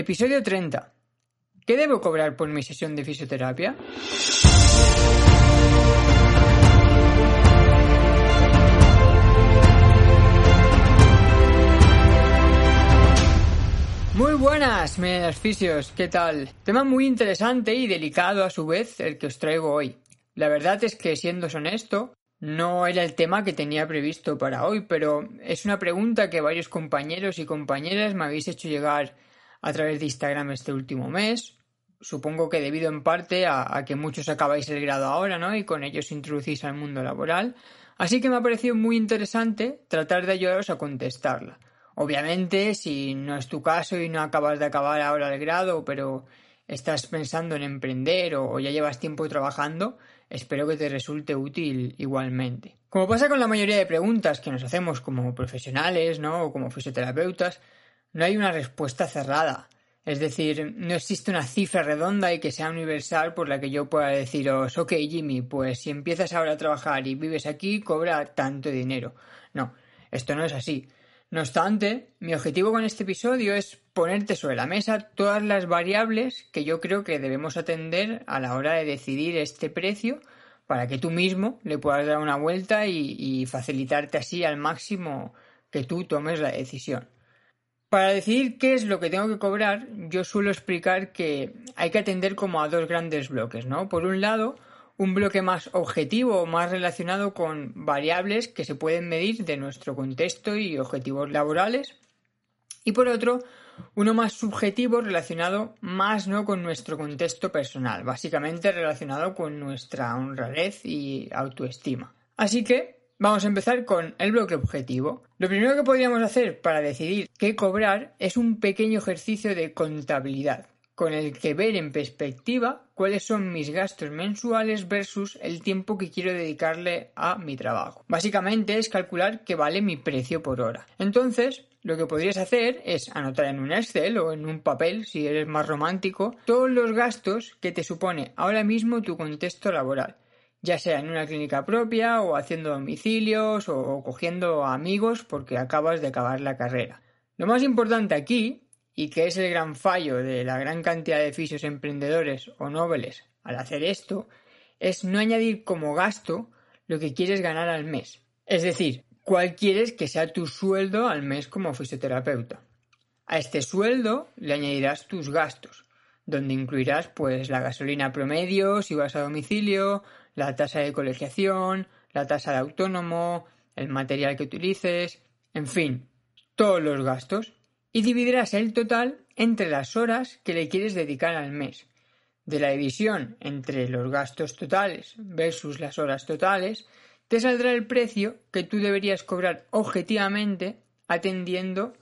Episodio 30. ¿Qué debo cobrar por mi sesión de fisioterapia? Muy buenas, fisios, ¿qué tal? Tema muy interesante y delicado a su vez el que os traigo hoy. La verdad es que, siendo honesto, no era el tema que tenía previsto para hoy, pero es una pregunta que varios compañeros y compañeras me habéis hecho llegar a través de Instagram este último mes. Supongo que debido en parte a, que muchos acabáis el grado ahora, ¿no? Y con ellos introducís al mundo laboral. Así que me ha parecido muy interesante tratar de ayudaros a contestarla. Obviamente, si no es tu caso y no acabas de acabar ahora el grado, pero estás pensando en emprender o, ya llevas tiempo trabajando, espero que te resulte útil igualmente. Como pasa con la mayoría de preguntas que nos hacemos como profesionales, ¿no? o como fisioterapeutas, no hay una respuesta cerrada. Es decir, no existe una cifra redonda y que sea universal por la que yo pueda deciros, ok Jimmy, pues si empiezas ahora a trabajar y vives aquí, cobra tanto dinero. No, esto no es así. No obstante, mi objetivo con este episodio es ponerte sobre la mesa todas las variables que yo creo que debemos atender a la hora de decidir este precio para que tú mismo le puedas dar una vuelta y, facilitarte así al máximo que tú tomes la decisión. Para decidir qué es lo que tengo que cobrar, yo suelo explicar que hay que atender como a dos grandes bloques, ¿no? Por un lado, un bloque más objetivo, más relacionado con variables que se pueden medir de nuestro contexto y objetivos laborales. Y por otro, uno más subjetivo relacionado más no con nuestro contexto personal, básicamente relacionado con nuestra honradez y autoestima. Así que vamos a empezar con el bloque objetivo. Lo primero que podríamos hacer para decidir qué cobrar es un pequeño ejercicio de contabilidad con el que ver en perspectiva cuáles son mis gastos mensuales versus el tiempo que quiero dedicarle a mi trabajo. Básicamente es calcular qué vale mi precio por hora. Entonces, lo que podrías hacer es anotar en un Excel o en un papel, si eres más romántico, todos los gastos que te supone ahora mismo tu contexto laboral, ya sea en una clínica propia o haciendo domicilios o cogiendo amigos porque acabas de acabar la carrera. Lo más importante aquí y que es el gran fallo de la gran cantidad de fisios emprendedores o nobles al hacer esto, es no añadir como gasto lo que quieres ganar al mes. Es decir, cuál quieres que sea tu sueldo al mes como fisioterapeuta. A este sueldo le añadirás tus gastos, donde incluirás pues la gasolina promedio si vas a domicilio, la tasa de colegiación, la tasa de autónomo, el material que utilices, en fin, todos los gastos y dividirás el total entre las horas que le quieres dedicar al mes. De la división entre los gastos totales versus las horas totales, te saldrá el precio que tú deberías cobrar objetivamente atendiendo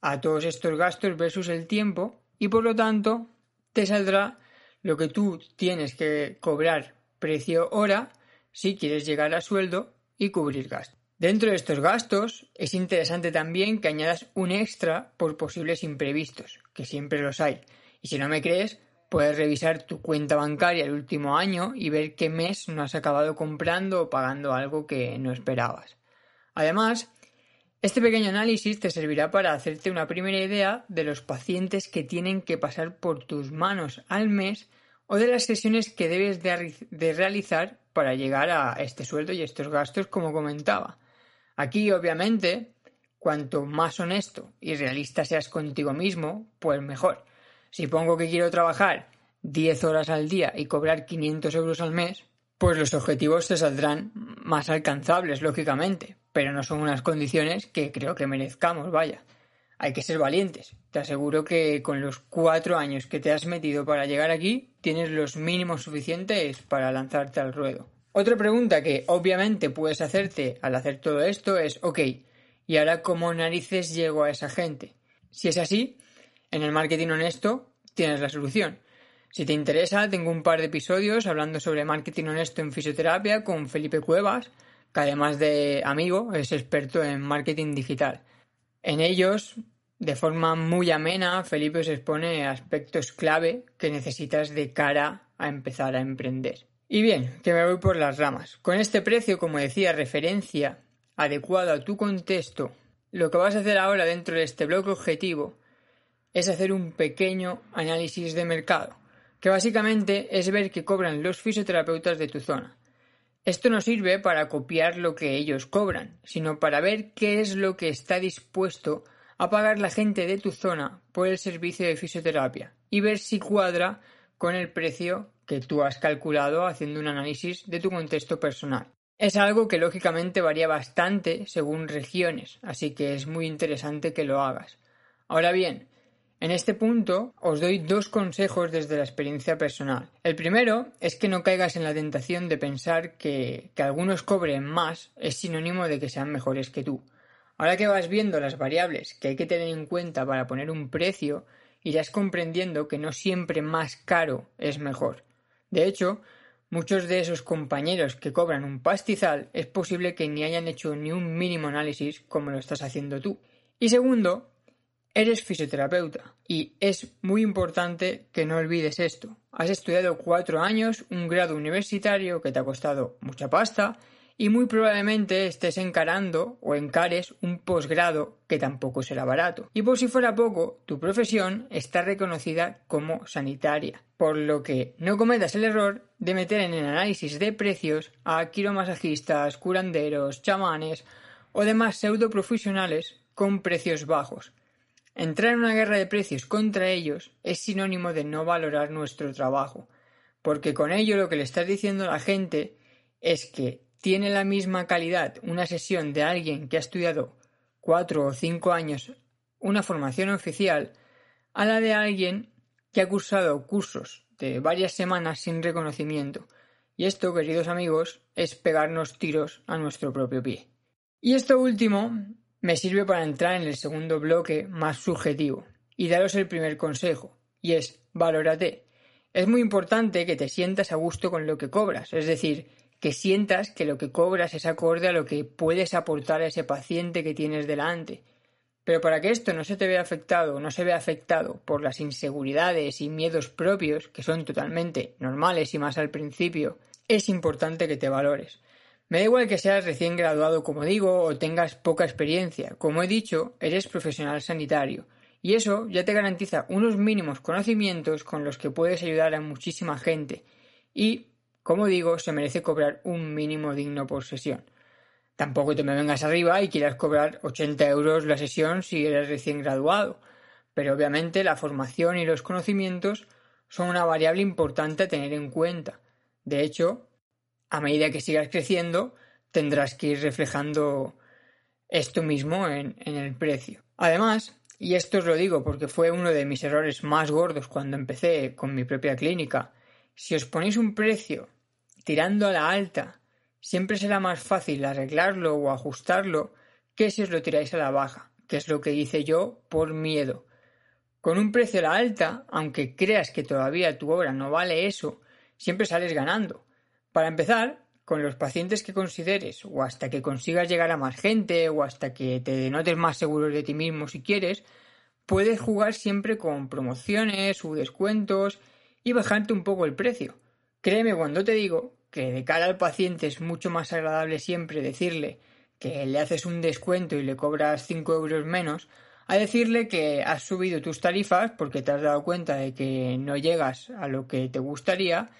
a todos estos gastos versus el tiempo y por lo tanto te saldrá lo que tú tienes que cobrar precio hora si quieres llegar a sueldo y cubrir gastos. Dentro de estos gastos es interesante también que añadas un extra por posibles imprevistos, que siempre los hay. Y si no me crees, puedes revisar tu cuenta bancaria el último año y ver qué mes no has acabado comprando o pagando algo que no esperabas. Además, este pequeño análisis te servirá para hacerte una primera idea de los pacientes que tienen que pasar por tus manos al mes o de las sesiones que debes de, realizar para llegar a este sueldo y estos gastos como comentaba. Aquí, obviamente, cuanto más honesto y realista seas contigo mismo, pues mejor. Si pongo que quiero trabajar 10 horas al día y cobrar 500 euros al mes, pues los objetivos te saldrán más alcanzables, lógicamente, pero no son unas condiciones que creo que merezcamos, vaya. Hay que ser valientes. Te aseguro que con los cuatro años que te has metido para llegar aquí, tienes los mínimos suficientes para lanzarte al ruedo. Otra pregunta que obviamente puedes hacerte al hacer todo esto es, ok, ¿y ahora cómo narices llego a esa gente? Si es así, en el marketing honesto tienes la solución. Si te interesa, tengo un par de episodios hablando sobre marketing honesto en fisioterapia con Felipe Cuevas, que además de amigo es experto en marketing digital. En ellos, de forma muy amena, Felipe se expone aspectos clave que necesitas de cara a empezar a emprender. Y bien, que me voy por las ramas. Con este precio, como decía, referencia adecuado a tu contexto, lo que vas a hacer ahora dentro de este bloque objetivo es hacer un pequeño análisis de mercado, que básicamente es ver qué cobran los fisioterapeutas de tu zona. Esto no sirve para copiar lo que ellos cobran, sino para ver qué es lo que está dispuesto a pagar la gente de tu zona por el servicio de fisioterapia y ver si cuadra con el precio que tú has calculado haciendo un análisis de tu contexto personal. Es algo que lógicamente varía bastante según regiones, así que es muy interesante que lo hagas. Ahora bien, en este punto os doy dos consejos desde la experiencia personal. El primero es que no caigas en la tentación de pensar que, que algunos cobren más es sinónimo de que sean mejores que tú. Ahora que vas viendo las variables que hay que tener en cuenta para poner un precio, irás comprendiendo que no siempre más caro es mejor. De hecho, muchos de esos compañeros que cobran un pastizal es posible que ni hayan hecho ni un mínimo análisis como lo estás haciendo tú. Y segundo, Eres fisioterapeuta y es muy importante que no olvides esto. Has estudiado cuatro años, un grado universitario que te ha costado mucha pasta y muy probablemente estés encarando o encares un posgrado que tampoco será barato. Y por si fuera poco, tu profesión está reconocida como sanitaria, por lo que no cometas el error de meter en el análisis de precios a quiromasajistas, curanderos, chamanes o demás pseudo profesionales con precios bajos Entrar en una guerra de precios contra ellos es sinónimo de no valorar nuestro trabajo, porque con ello lo que le estás diciendo a la gente es que tiene la misma calidad una sesión de alguien que ha estudiado cuatro o cinco años una formación oficial a la de alguien que ha cursado cursos de varias semanas sin reconocimiento. Y esto, queridos amigos, es pegarnos tiros a nuestro propio pie. Y esto último me sirve para entrar en el segundo bloque más subjetivo y daros el primer consejo, y es valórate. Es muy importante que te sientas a gusto con lo que cobras, es decir, que sientas que lo que cobras es acorde a lo que puedes aportar a ese paciente que tienes delante. Pero para que esto no se te vea afectado, no se vea afectado por las inseguridades y miedos propios, que son totalmente normales y más al principio, es importante que te valores. Me da igual que seas recién graduado, como digo, o tengas poca experiencia. Como he dicho, eres profesional sanitario. Y eso ya te garantiza unos mínimos conocimientos con los que puedes ayudar a muchísima gente. Y, como digo, se merece cobrar un mínimo digno por sesión. Tampoco te me vengas arriba y quieras cobrar 80 euros la sesión si eres recién graduado. Pero obviamente la formación y los conocimientos son una variable importante a tener en cuenta. De hecho, a medida que sigas creciendo, tendrás que ir reflejando esto mismo en, el precio. Además, y esto os lo digo porque fue uno de mis errores más gordos cuando empecé con mi propia clínica, si os ponéis un precio tirando a la alta, siempre será más fácil arreglarlo o ajustarlo que si os lo tiráis a la baja, que es lo que hice yo por miedo. Con un precio a la alta, aunque creas que todavía tu obra no vale eso, siempre sales ganando, para empezar, con los pacientes que consideres o hasta que consigas llegar a más gente o hasta que te notes más seguro de ti mismo si quieres, puedes jugar siempre con promociones o descuentos y bajarte un poco el precio. Créeme cuando te digo que de cara al paciente es mucho más agradable siempre decirle que le haces un descuento y le cobras 5 euros menos a decirle que has subido tus tarifas porque te has dado cuenta de que no llegas a lo que te gustaría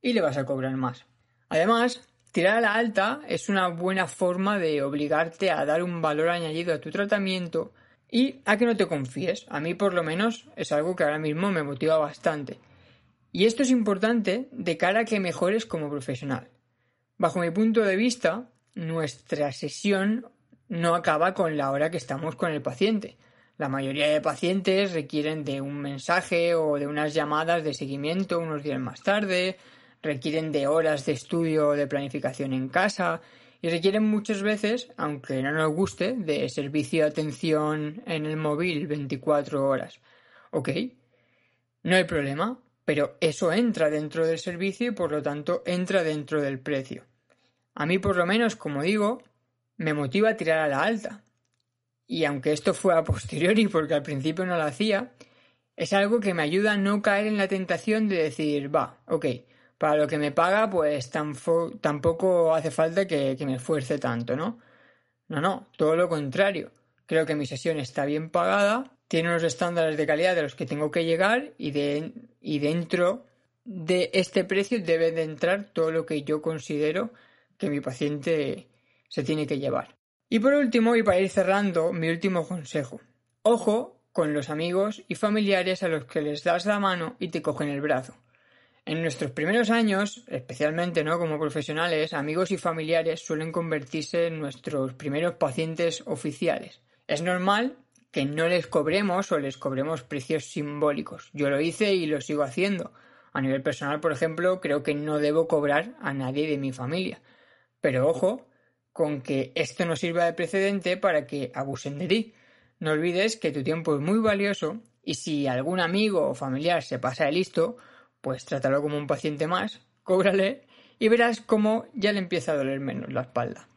y le vas a cobrar más. Además, tirar a la alta es una buena forma de obligarte a dar un valor añadido a tu tratamiento y a que no te confíes. A mí por lo menos es algo que ahora mismo me motiva bastante. Y esto es importante de cara a que mejores como profesional. Bajo mi punto de vista, nuestra sesión no acaba con la hora que estamos con el paciente. La mayoría de pacientes requieren de un mensaje o de unas llamadas de seguimiento unos días más tarde, requieren de horas de estudio o de planificación en casa y requieren muchas veces, aunque no nos guste, de servicio de atención en el móvil 24 horas. ¿Ok? No hay problema, pero eso entra dentro del servicio y por lo tanto entra dentro del precio. A mí por lo menos, como digo, me motiva a tirar a la alta. Y aunque esto fue a posteriori porque al principio no lo hacía, es algo que me ayuda a no caer en la tentación de decir, va, ok, para lo que me paga, pues tampoco hace falta que, me esfuerce tanto, ¿no? No, no, todo lo contrario. Creo que mi sesión está bien pagada tiene unos estándares de calidad de los que tengo que llegar y, y dentro de este precio debe de entrar todo lo que yo considero que mi paciente se tiene que llevar. Y por último, y para ir cerrando, mi último consejo. Ojo con los amigos y familiares a los que les das la mano y te cogen el brazo. En nuestros primeros años, especialmente no como profesionales, amigos y familiares suelen convertirse en nuestros primeros pacientes oficiales. Es normal que no les cobremos o les cobremos precios simbólicos. Yo lo hice y lo sigo haciendo. A nivel personal, por ejemplo, creo que no debo cobrar a nadie de mi familia. Pero ojo con que esto no sirva de precedente para que abusen de ti. No olvides que tu tiempo es muy valioso y si algún amigo o familiar se pasa de listo, pues trátalo como un paciente más, cóbrale y verás cómo ya le empieza a doler menos la espalda.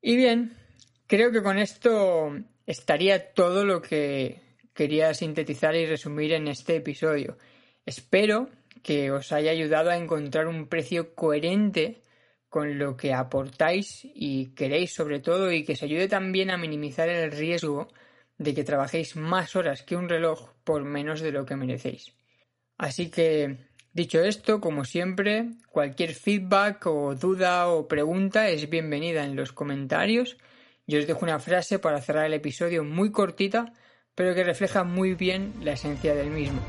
Y bien, creo que con esto estaría todo lo que quería sintetizar y resumir en este episodio. Espero que os haya ayudado a encontrar un precio coherente con lo que aportáis y queréis sobre todo y que os ayude también a minimizar el riesgo de que trabajéis más horas que un reloj por menos de lo que merecéis. Así que, dicho esto, como siempre, cualquier feedback o duda o pregunta es bienvenida en los comentarios. Yo os dejo una frase para cerrar el episodio muy cortita, pero que refleja muy bien la esencia del mismo.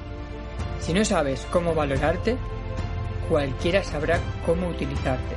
Si no sabes cómo valorarte, cualquiera sabrá cómo utilizarte.